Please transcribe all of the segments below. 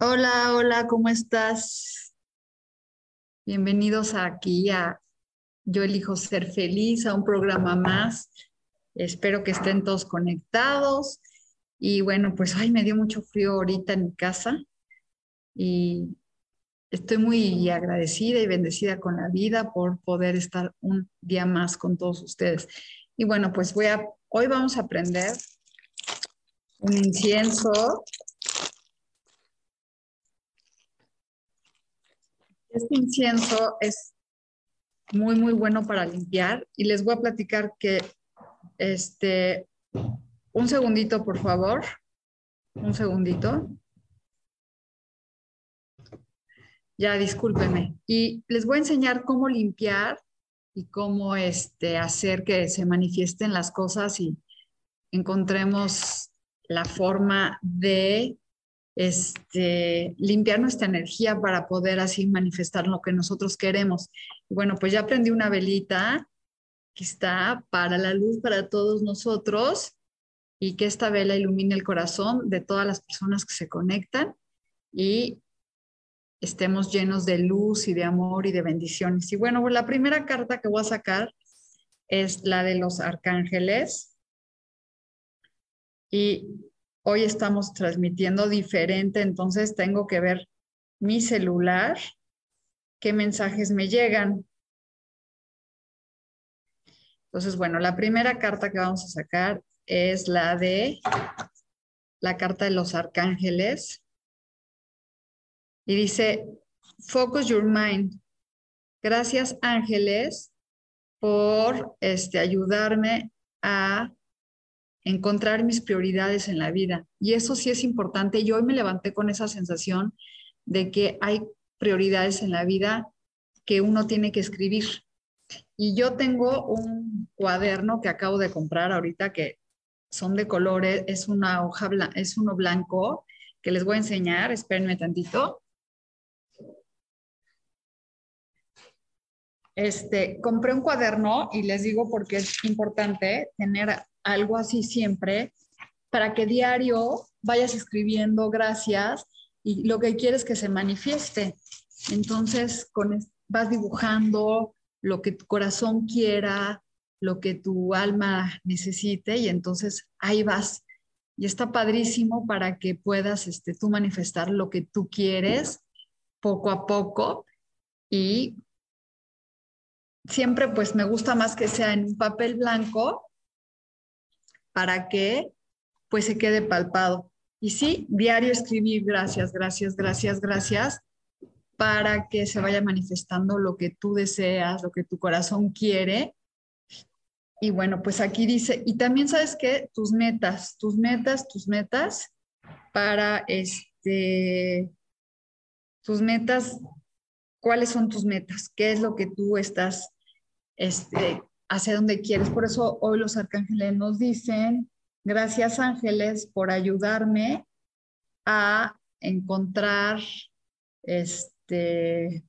Hola, hola, ¿cómo estás? Bienvenidos aquí a Yo elijo ser feliz, a un programa más. Espero que estén todos conectados. Y bueno, pues ay, me dio mucho frío ahorita en mi casa y estoy muy agradecida y bendecida con la vida por poder estar un día más con todos ustedes. Y bueno, pues voy a, hoy vamos a aprender un incienso Este incienso es muy, muy bueno para limpiar y les voy a platicar que, este, un segundito, por favor, un segundito. Ya, discúlpenme. Y les voy a enseñar cómo limpiar y cómo este, hacer que se manifiesten las cosas y encontremos la forma de este, limpiar nuestra energía para poder así manifestar lo que nosotros queremos. bueno, pues ya aprendí una velita que está para la luz para todos nosotros y que esta vela ilumine el corazón de todas las personas que se conectan y estemos llenos de luz y de amor y de bendiciones. Y bueno, pues la primera carta que voy a sacar es la de los arcángeles. Y Hoy estamos transmitiendo diferente, entonces tengo que ver mi celular, qué mensajes me llegan. Entonces, bueno, la primera carta que vamos a sacar es la de la carta de los arcángeles. Y dice, focus your mind. Gracias, ángeles, por este, ayudarme a encontrar mis prioridades en la vida. Y eso sí es importante. Yo hoy me levanté con esa sensación de que hay prioridades en la vida que uno tiene que escribir. Y yo tengo un cuaderno que acabo de comprar ahorita que son de colores, es una hoja es uno blanco que les voy a enseñar, espérenme tantito. Este, compré un cuaderno y les digo porque es importante tener algo así siempre, para que diario vayas escribiendo gracias y lo que quieres que se manifieste. Entonces, vas dibujando lo que tu corazón quiera, lo que tu alma necesite y entonces ahí vas. Y está padrísimo para que puedas este, tú manifestar lo que tú quieres poco a poco y siempre pues me gusta más que sea en un papel blanco para que pues se quede palpado. Y sí, diario escribir gracias, gracias, gracias, gracias, para que se vaya manifestando lo que tú deseas, lo que tu corazón quiere. Y bueno, pues aquí dice, y también sabes que tus metas, tus metas, tus metas para este, tus metas, ¿cuáles son tus metas? ¿Qué es lo que tú estás este, hacia donde quieres. Por eso hoy los arcángeles nos dicen, gracias ángeles por ayudarme a encontrar, este,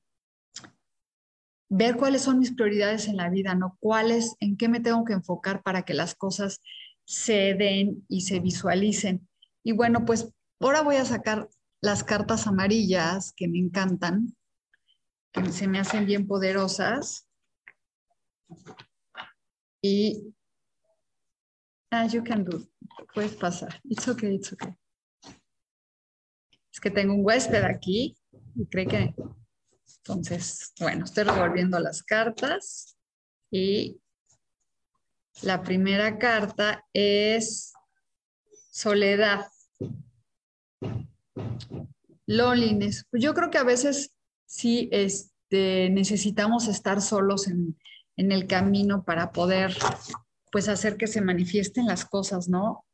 ver cuáles son mis prioridades en la vida, ¿no? ¿Cuáles, en qué me tengo que enfocar para que las cosas se den y se visualicen? Y bueno, pues ahora voy a sacar las cartas amarillas que me encantan, que se me hacen bien poderosas. Y, ah, you can do, puedes pasar. It's okay, it's okay. Es que tengo un huésped aquí y que... Entonces, bueno, estoy revolviendo las cartas y la primera carta es soledad. Loneliness. Pues yo creo que a veces sí este, necesitamos estar solos en, en el camino para poder pues hacer que se manifiesten las cosas, ¿no?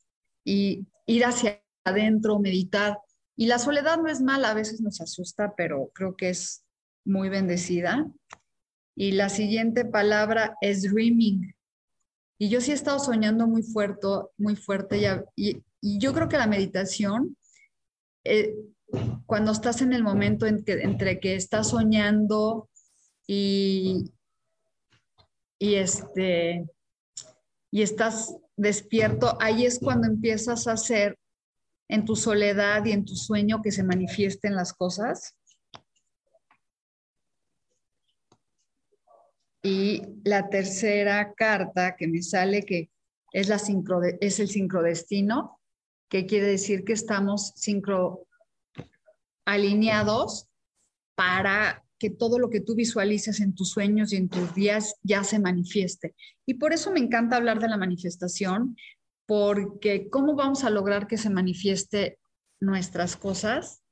Y ir hacia adentro, meditar. Y la soledad no es mala, a veces nos asusta, pero creo que es muy bendecida. Y la siguiente palabra es dreaming. Y yo sí he estado soñando muy fuerte, muy fuerte. Y, yo creo que la meditación, eh, cuando estás en el momento en entre que estás soñando y, y, este, y estás despierto, ahí es cuando empiezas a hacer en tu soledad y en tu sueño que se manifiesten las cosas. Y la tercera carta que me sale que es, la sincro, es el sincrodestino, que quiere decir que estamos sincro alineados para que todo lo que tú visualizas en tus sueños y en tus días ya se manifieste. Y por eso me encanta hablar de la manifestación, porque ¿cómo vamos a lograr que se manifieste nuestras cosas?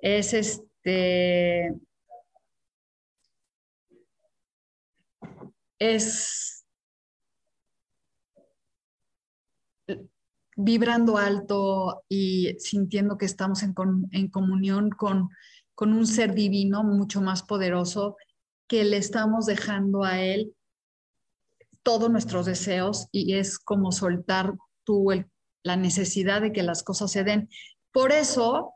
Es este, es vibrando alto y sintiendo que estamos en, en comunión con, con un ser divino mucho más poderoso que le estamos dejando a él todos nuestros deseos y es como soltar tú la necesidad de que las cosas se den. Por eso,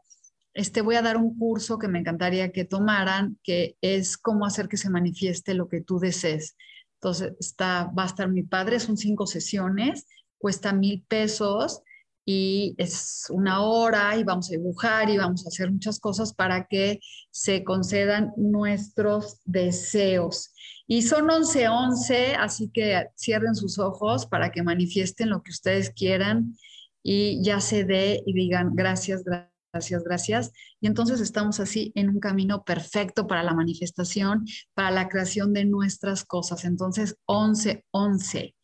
este, voy a dar un curso que me encantaría que tomaran, que es cómo hacer que se manifieste lo que tú desees. Entonces, está, va a estar mi padre, son cinco sesiones, cuesta mil pesos y es una hora y vamos a dibujar y vamos a hacer muchas cosas para que se concedan nuestros deseos. Y son 11:11, así que cierren sus ojos para que manifiesten lo que ustedes quieran y ya se dé y digan gracias, gracias, gracias. Y entonces estamos así en un camino perfecto para la manifestación, para la creación de nuestras cosas. Entonces, 11:11,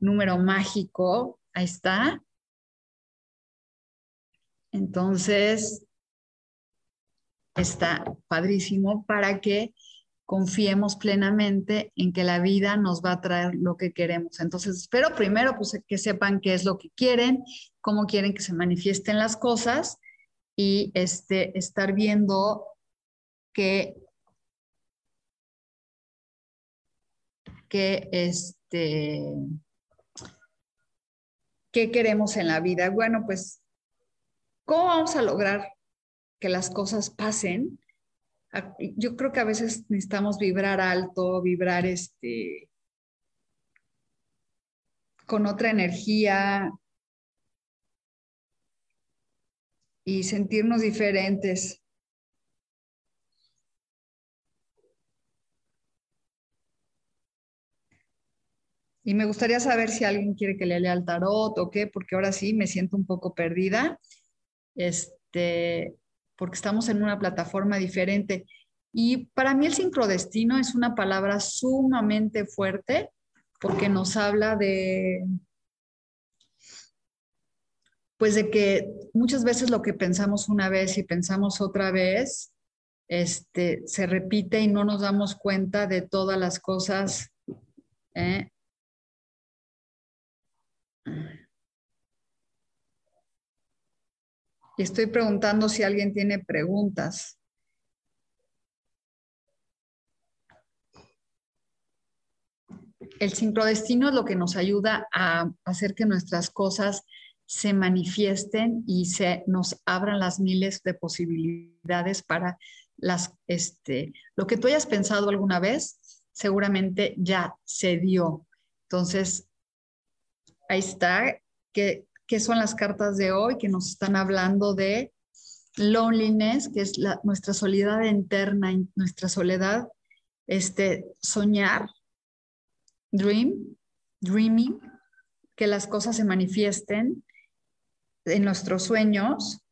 número mágico, ahí está. Entonces, está padrísimo para que confiemos plenamente en que la vida nos va a traer lo que queremos. Entonces, espero primero pues, que sepan qué es lo que quieren, cómo quieren que se manifiesten las cosas y este, estar viendo que, que este, qué queremos en la vida. Bueno, pues, ¿cómo vamos a lograr que las cosas pasen? yo creo que a veces necesitamos vibrar alto, vibrar este, con otra energía y sentirnos diferentes. Y me gustaría saber si alguien quiere que le lea el tarot o qué, porque ahora sí me siento un poco perdida. Este, porque estamos en una plataforma diferente. Y para mí el sincrodestino es una palabra sumamente fuerte porque nos habla de, pues de que muchas veces lo que pensamos una vez y pensamos otra vez, este, se repite y no nos damos cuenta de todas las cosas. ¿eh? Y estoy preguntando si alguien tiene preguntas. El sincrodestino es lo que nos ayuda a hacer que nuestras cosas se manifiesten y se nos abran las miles de posibilidades para las, este, lo que tú hayas pensado alguna vez, seguramente ya se dio. Entonces, ahí está, que que son las cartas de hoy que nos están hablando de loneliness, que es nuestra soledad interna, nuestra soledad, este, soñar, dream, dreaming, que las cosas se manifiesten en nuestros sueños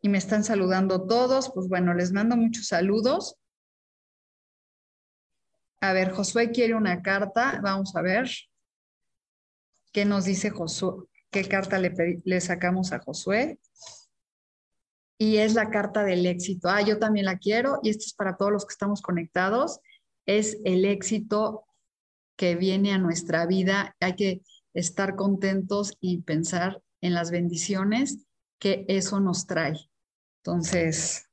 y me están saludando todos. Pues bueno, les mando muchos saludos. A ver, Josué quiere una carta. Vamos a ver qué nos dice Josué, qué carta le, le sacamos a Josué. Y es la carta del éxito. Ah, yo también la quiero y esto es para todos los que estamos conectados. Es el éxito que viene a nuestra vida. Hay que estar contentos y pensar en las bendiciones que eso nos trae. Entonces,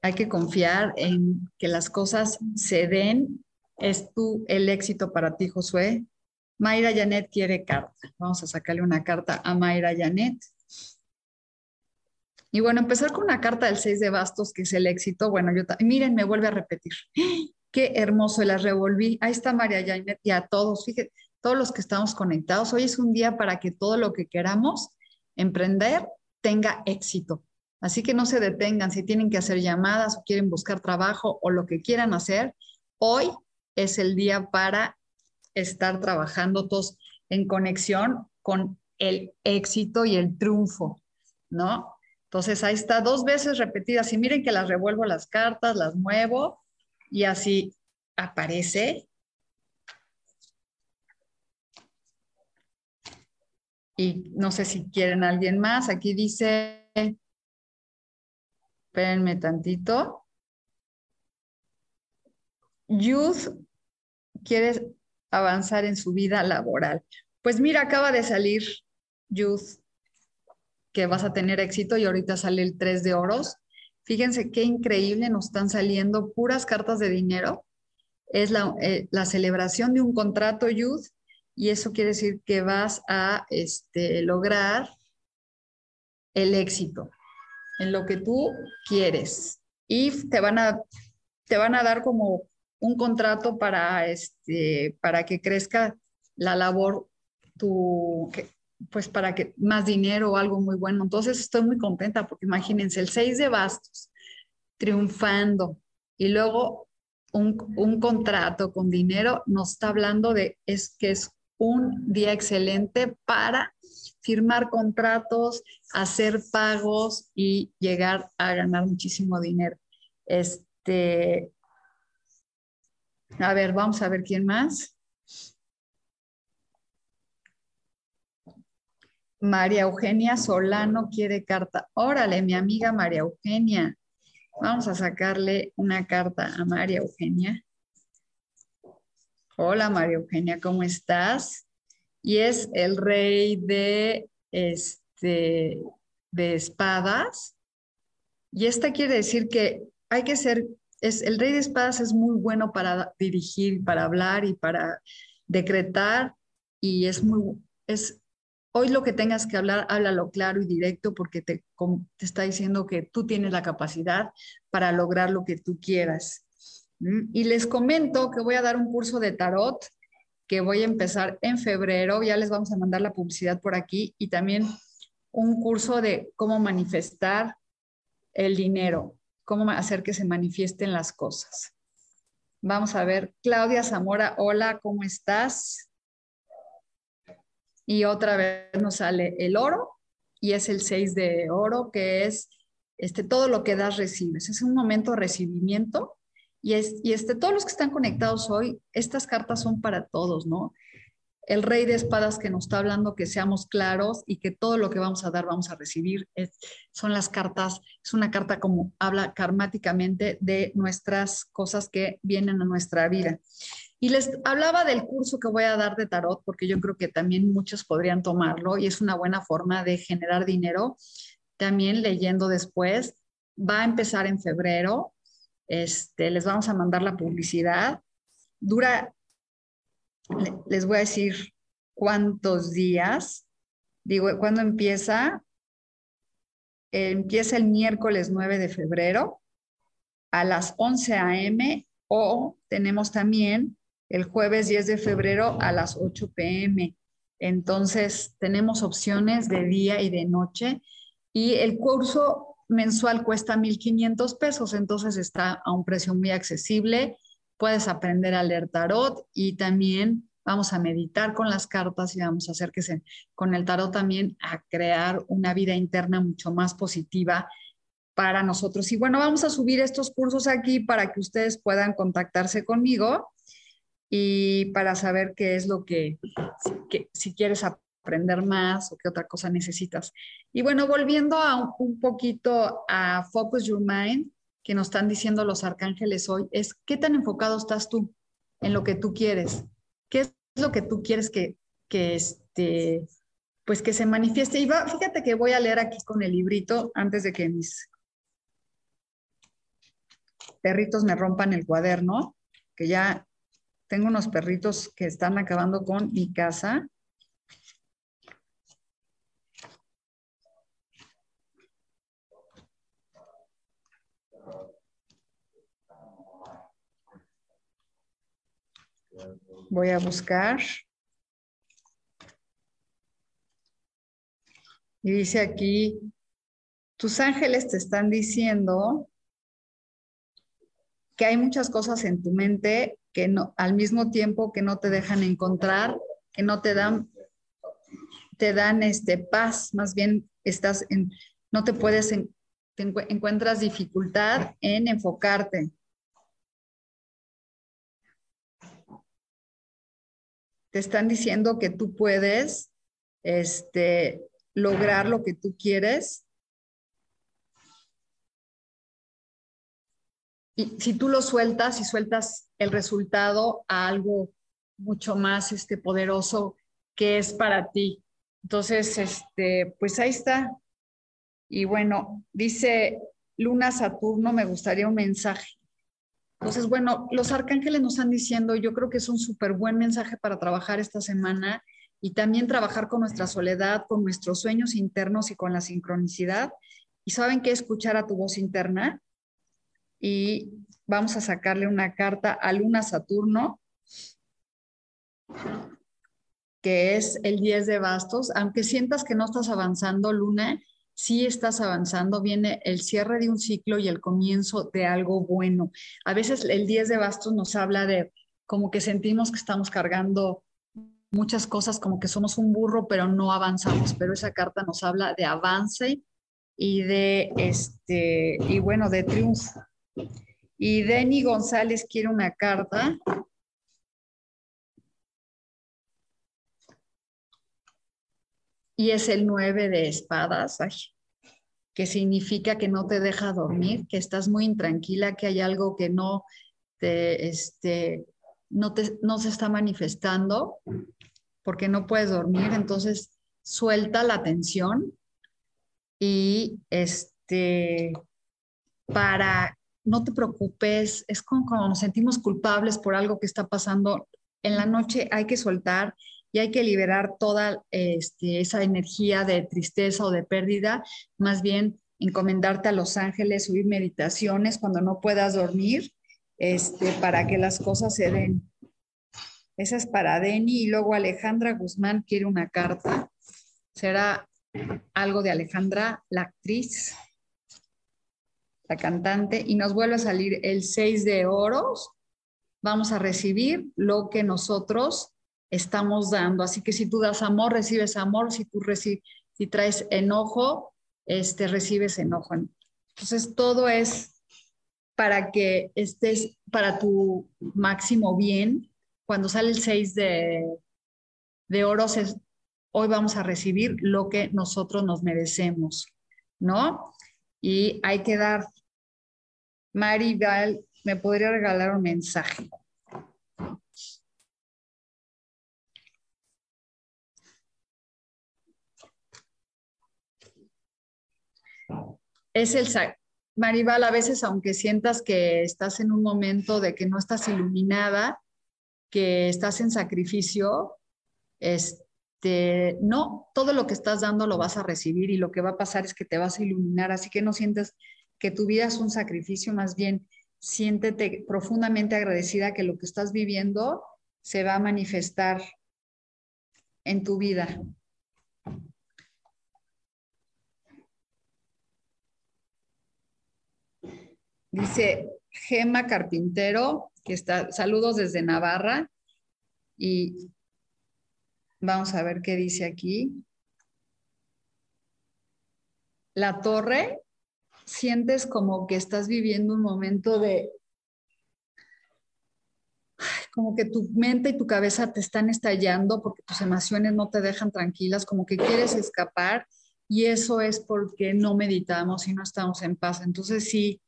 hay que confiar en que las cosas se den. Es tú el éxito para ti, Josué. Mayra Janet quiere carta. Vamos a sacarle una carta a Mayra Janet. Y bueno, empezar con una carta del 6 de bastos, que es el éxito. Bueno, yo miren, me vuelve a repetir. Qué hermoso, la revolví. Ahí está María Janet y a todos, fíjense, todos los que estamos conectados. Hoy es un día para que todo lo que queramos emprender tenga éxito. Así que no se detengan si tienen que hacer llamadas o quieren buscar trabajo o lo que quieran hacer. Hoy es el día para estar trabajando todos en conexión con el éxito y el triunfo, ¿no? Entonces ahí está dos veces repetidas y miren que las revuelvo las cartas, las muevo y así aparece. Y no sé si quieren alguien más. Aquí dice Espérenme tantito. Youth quiere avanzar en su vida laboral. Pues mira, acaba de salir Youth, que vas a tener éxito y ahorita sale el 3 de oros. Fíjense qué increíble, nos están saliendo puras cartas de dinero. Es la, eh, la celebración de un contrato Youth y eso quiere decir que vas a este, lograr el éxito en lo que tú quieres y te van a, te van a dar como un contrato para, este, para que crezca la labor, tu, pues para que más dinero o algo muy bueno. Entonces estoy muy contenta porque imagínense el 6 de bastos triunfando y luego un, un, contrato con dinero nos está hablando de es que es un día excelente para firmar contratos, hacer pagos y llegar a ganar muchísimo dinero. Este, a ver, vamos a ver quién más. María Eugenia Solano quiere carta. Órale, mi amiga María Eugenia. Vamos a sacarle una carta a María Eugenia. Hola María Eugenia, ¿cómo estás? y es el rey de, este, de espadas. Y esta quiere decir que hay que ser, es, el rey de espadas es muy bueno para dirigir, para hablar y para decretar y es muy, es, hoy lo que tengas que hablar, háblalo claro y directo porque te, está diciendo que tú tienes la capacidad para lograr lo que tú quieras. ¿Mm? Y les comento que voy a dar un curso de tarot que voy a empezar en febrero. Ya les vamos a mandar la publicidad por aquí y también un curso de cómo manifestar el dinero, cómo hacer que se manifiesten las cosas. Vamos a ver, Claudia Zamora, hola, ¿cómo estás? Y otra vez nos sale el oro y es el 6 de oro, que es este, todo lo que das, recibes. Es un momento de recibimiento y, es, y este, todos los que están conectados hoy, estas cartas son para todos, ¿no? El rey de espadas que nos está hablando que seamos claros y que todo lo que vamos a dar vamos a recibir. son las cartas, es una carta como habla karmáticamente de nuestras cosas que vienen a nuestra vida. Y les hablaba del curso que voy a dar de tarot, porque yo creo que también muchos podrían tomarlo y es una buena forma de generar dinero. También leyendo después, va a empezar en febrero, este, les vamos a mandar la publicidad. Dura, les voy a decir cuántos días. Digo, ¿cuándo empieza? empieza el miércoles 9 de febrero a las 11 a.m. o tenemos también el jueves 10 de febrero a las 8 p.m. Entonces, tenemos opciones de día y de noche. Y el curso mensual cuesta 1.500 pesos, entonces está a un precio muy accesible. Puedes aprender a leer tarot y también vamos a meditar con las cartas y vamos a hacer que se, con el tarot también a crear una vida interna mucho más positiva para nosotros. Y bueno, vamos a subir estos cursos aquí para que ustedes puedan contactarse conmigo y para saber qué es lo que, si quieres aprender más o qué otra cosa necesitas. Y bueno, volviendo a un, poquito a Focus Your Mind, que nos están diciendo los arcángeles hoy, es qué tan enfocado estás tú en lo que tú quieres. ¿Qué es lo que tú quieres que, que este, pues que se manifieste? Y va, fíjate que voy a leer aquí con el librito antes de que mis perritos me rompan el cuaderno, que ya tengo unos perritos que están acabando con mi casa. Voy a buscar. Y dice aquí, tus ángeles te están diciendo que hay muchas cosas en tu mente que no, al mismo tiempo que no te dejan encontrar, que no te dan, te dan este paz, más bien estás en, no te puedes, te encuentras dificultad en enfocarte. Te están diciendo que tú puedes este, lograr lo que tú quieres y si tú lo sueltas y sueltas el resultado a algo mucho más este, poderoso que es para ti. Entonces, este, pues ahí está. Y bueno, dice Luna Saturno, me gustaría un mensaje. Entonces, bueno, los arcángeles nos están diciendo, yo creo que es un súper buen mensaje para trabajar esta semana y también trabajar con nuestra soledad, con nuestros sueños internos y con la sincronicidad. Y saben qué escuchar a tu voz interna y vamos a sacarle una carta a Luna Saturno, que es el 10 de bastos. Aunque sientas que no estás avanzando, Luna, sí estás avanzando, viene el cierre de un ciclo y el comienzo de algo bueno. A veces el 10 de bastos nos habla de como que sentimos que estamos cargando muchas cosas, como que somos un burro, pero no avanzamos, pero esa carta nos habla de avance y de este y bueno, de triunfo. Y Denny González quiere una carta. Y es el nueve de espadas, que significa que no te deja dormir, que estás muy intranquila, que hay algo que no te, este, no, te, no se está manifestando porque no puedes dormir. Entonces, suelta la tensión y este, para no te preocupes, es como nos sentimos culpables por algo que está pasando. En la noche hay que soltar y hay que liberar toda este, esa energía de tristeza o de pérdida, más bien encomendarte a los ángeles, subir meditaciones cuando no puedas dormir, este, para que las cosas se den. Esa es para Deni y luego Alejandra Guzmán quiere una carta. Será algo de Alejandra, la actriz cantante, y nos vuelve a salir el 6 de oros, vamos a recibir lo que nosotros estamos dando. Así que si tú das amor, recibes amor, si tú si traes enojo, este, recibes enojo. Entonces, todo es para que estés para tu máximo bien. Cuando sale el 6 de, de oros, es, hoy vamos a recibir lo que nosotros nos merecemos, ¿no? Y hay que dar Maribel, ¿me podría regalar un mensaje? Es el Maribel, a veces aunque sientas que estás en un momento de que no estás iluminada, que estás en sacrificio, este, no, todo lo que estás dando lo vas a recibir y lo que va a pasar es que te vas a iluminar, así que no sientes que tu vida es un sacrificio, más bien siéntete profundamente agradecida que lo que estás viviendo se va a manifestar en tu vida. Dice Gema Carpintero, que está, saludos desde Navarra. Y vamos a ver qué dice aquí. La torre, sientes como que estás viviendo un momento de como que tu mente y tu cabeza te están estallando porque tus emociones no te dejan tranquilas, como que quieres escapar y eso es porque no meditamos y no estamos en paz. Entonces sí,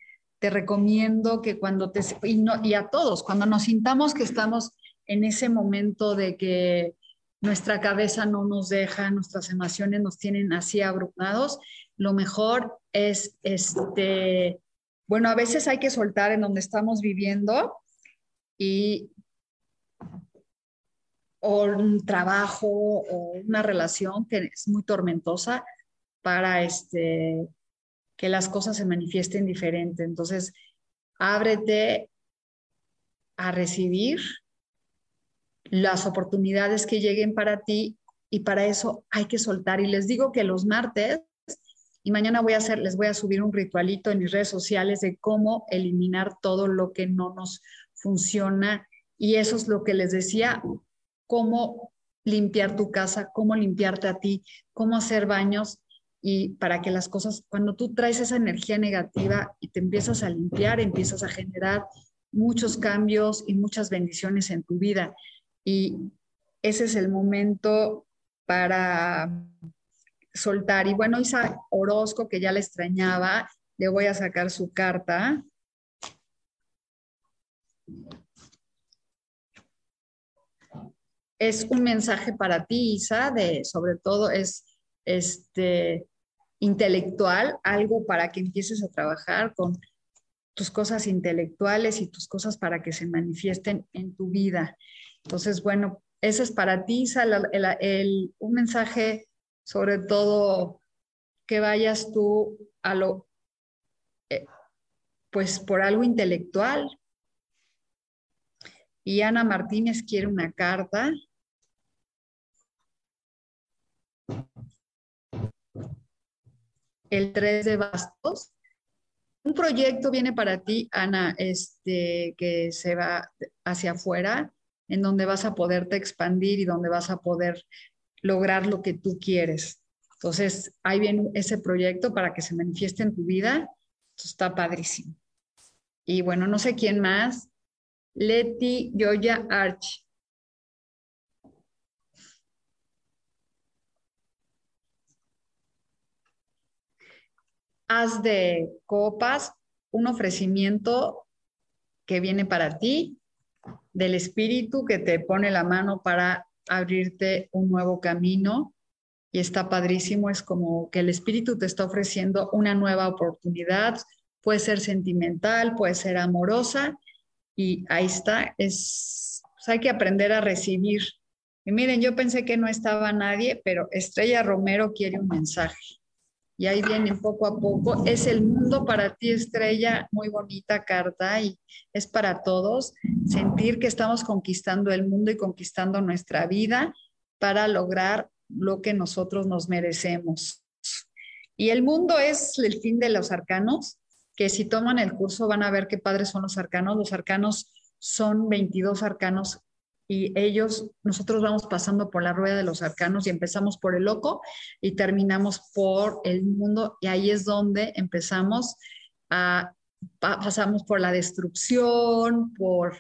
te recomiendo que cuando te, y, a todos, cuando nos sintamos que estamos en ese momento de que nuestra cabeza no nos deja, nuestras emociones nos tienen así abrumados, lo mejor es, este, bueno, a veces hay que soltar en donde estamos viviendo y o un trabajo o una relación que es muy tormentosa para este, que las cosas se manifiesten diferente. Entonces, ábrete a recibir las oportunidades que lleguen para ti y para eso hay que soltar. Y les digo que los martes y mañana voy a hacer, les voy a subir un ritualito en mis redes sociales de cómo eliminar todo lo que no nos funciona. Y eso es lo que les decía, cómo limpiar tu casa, cómo limpiarte a ti, cómo hacer baños y para que las cosas, cuando tú traes esa energía negativa y te empiezas a limpiar, empiezas a generar muchos cambios y muchas bendiciones en tu vida. Y ese es el momento para soltar. Y bueno, Isa Orozco, que ya la extrañaba, le voy a sacar su carta. es un mensaje para ti, Isa, de sobre todo es este intelectual, algo para que empieces a trabajar con tus cosas intelectuales y tus cosas para que se manifiesten en tu vida. Entonces, bueno, ese es para ti, Isa, un mensaje sobre todo que vayas tú a lo, eh, pues por algo intelectual, y Ana Martínez quiere una carta. El 3 de bastos. Un proyecto viene para ti, Ana, este, que se va hacia afuera, en donde vas a poderte expandir y donde vas a poder lograr lo que tú quieres. Entonces, ahí viene ese proyecto para que se manifieste en tu vida. Esto está padrísimo. Y bueno, no sé quién más. Leti Yoya Arch. Haz de copas un ofrecimiento que viene para ti, del espíritu que te pone la mano para abrirte un nuevo camino. Y está padrísimo, es como que el espíritu te está ofreciendo una nueva oportunidad, puede ser sentimental, puede ser amorosa, y ahí está, es, pues, hay que aprender a recibir. Y miren, yo pensé que no estaba nadie, pero Estrella Romero quiere un mensaje. Y ahí viene poco a poco. Es el mundo para ti, Estrella, muy bonita carta y es para todos. Sentir que estamos conquistando el mundo y conquistando nuestra vida para lograr lo que nosotros nos merecemos. Y el mundo es el fin de los arcanos, que si toman el curso van a ver qué padres son los arcanos. Los arcanos son 22 arcanos y ellos, nosotros vamos pasando por la rueda de los arcanos y empezamos por el loco y terminamos por el mundo y ahí es donde empezamos a, pasamos por la destrucción, por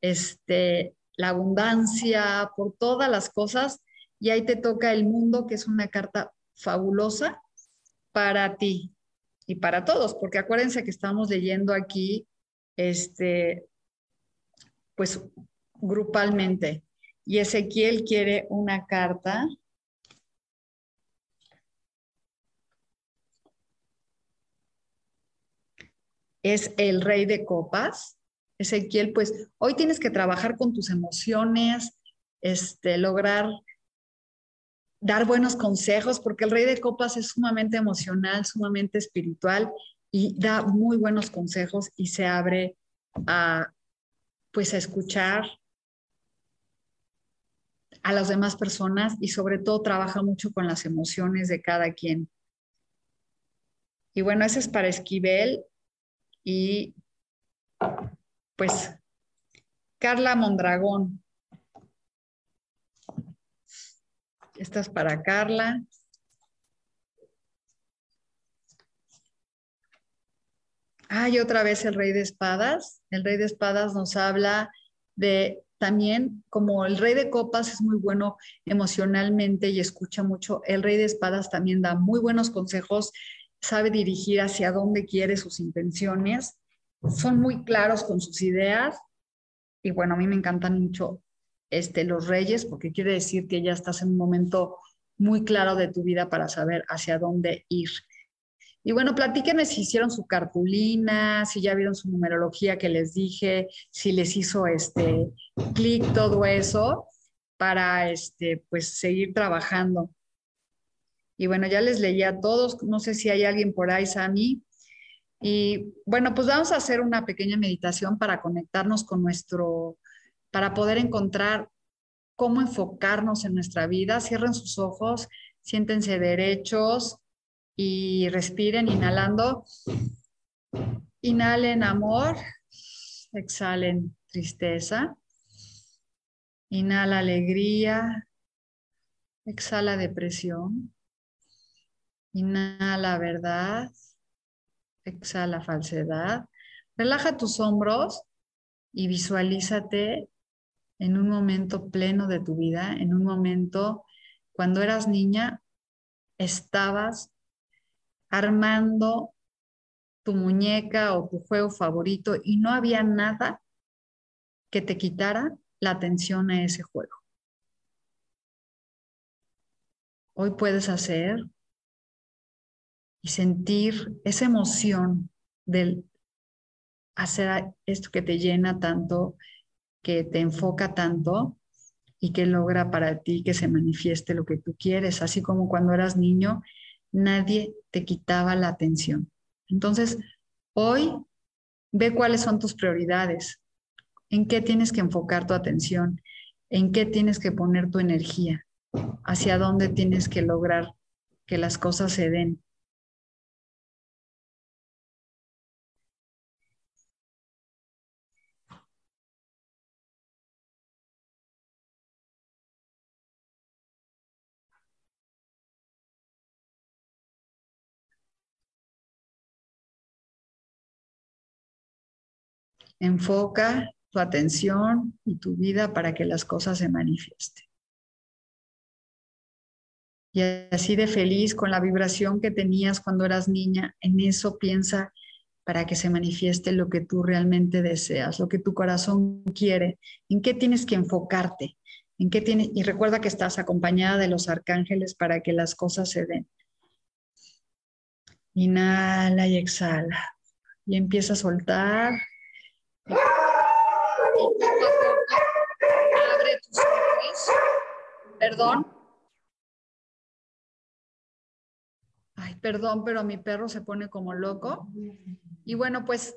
este, la abundancia, por todas las cosas y ahí te toca el mundo que es una carta fabulosa para ti, y para todos, porque acuérdense que estamos leyendo aquí, este, pues grupalmente. Y Ezequiel quiere una carta. Es el rey de copas. Ezequiel, pues hoy tienes que trabajar con tus emociones, este, lograr dar buenos consejos, porque el rey de copas es sumamente emocional, sumamente espiritual y da muy buenos consejos y se abre a, pues, a escuchar a las demás personas y sobre todo trabaja mucho con las emociones de cada quien. Y bueno, ese es para Esquivel y pues Carla Mondragón. Esta es para Carla. Ay, otra vez el rey de espadas. El rey de espadas nos habla de también, como el rey de copas es muy bueno emocionalmente y escucha mucho, el rey de espadas también da muy buenos consejos, sabe dirigir hacia dónde quiere sus intenciones, son muy claros con sus ideas y bueno, a mí me encantan mucho este, los reyes porque quiere decir que ya estás en un momento muy claro de tu vida para saber hacia dónde ir. Y bueno, platíquenme si hicieron su cartulina, si ya vieron su numerología que les dije, si les hizo este clic todo eso para este pues seguir trabajando. Y bueno, ya les leí a todos, no sé si hay alguien por ahí, Sami. Y bueno, pues vamos a hacer una pequeña meditación para conectarnos con nuestro, para poder encontrar cómo enfocarnos en nuestra vida. Cierren sus ojos, siéntense derechos, y respiren inhalando. Inhalen amor, exhalen tristeza. Inhala alegría, exhala depresión. Inhala verdad, exhala falsedad. Relaja tus hombros y visualízate en un momento pleno de tu vida, en un momento cuando eras niña, estabas armando tu muñeca o tu juego favorito y no había nada que te quitara la atención a ese juego. Hoy puedes hacer y sentir esa emoción del hacer esto que te llena tanto, que te enfoca tanto y que logra para ti que se manifieste lo que tú quieres, así como cuando eras niño nadie te quitaba la atención. Entonces, hoy ve cuáles son tus prioridades, en qué tienes que enfocar tu atención, en qué tienes que poner tu energía, hacia dónde tienes que lograr que las cosas se den. Enfoca tu atención y tu vida para que las cosas se manifiesten. Y así de feliz con la vibración que tenías cuando eras niña, en eso piensa para que se manifieste lo que tú realmente deseas, lo que tu corazón quiere, en qué tienes que enfocarte, en qué tienes, y recuerda que estás acompañada de los arcángeles para que las cosas se den. Inhala y exhala. Y empieza a soltar Abre tus ojos. Perdón. Ay, perdón, pero mi perro se pone como loco. Y bueno, pues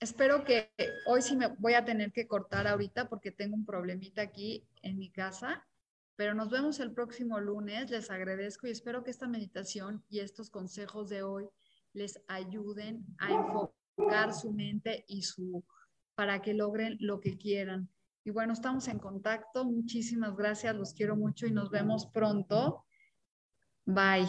espero que hoy sí me voy a tener que cortar ahorita porque tengo un problemita aquí en mi casa. Pero nos vemos el próximo lunes. Les agradezco y espero que esta meditación y estos consejos de hoy les ayuden a enfocar su mente y su para que logren lo que quieran. Y bueno, estamos en contacto. Muchísimas gracias, los quiero mucho y nos vemos pronto. Bye.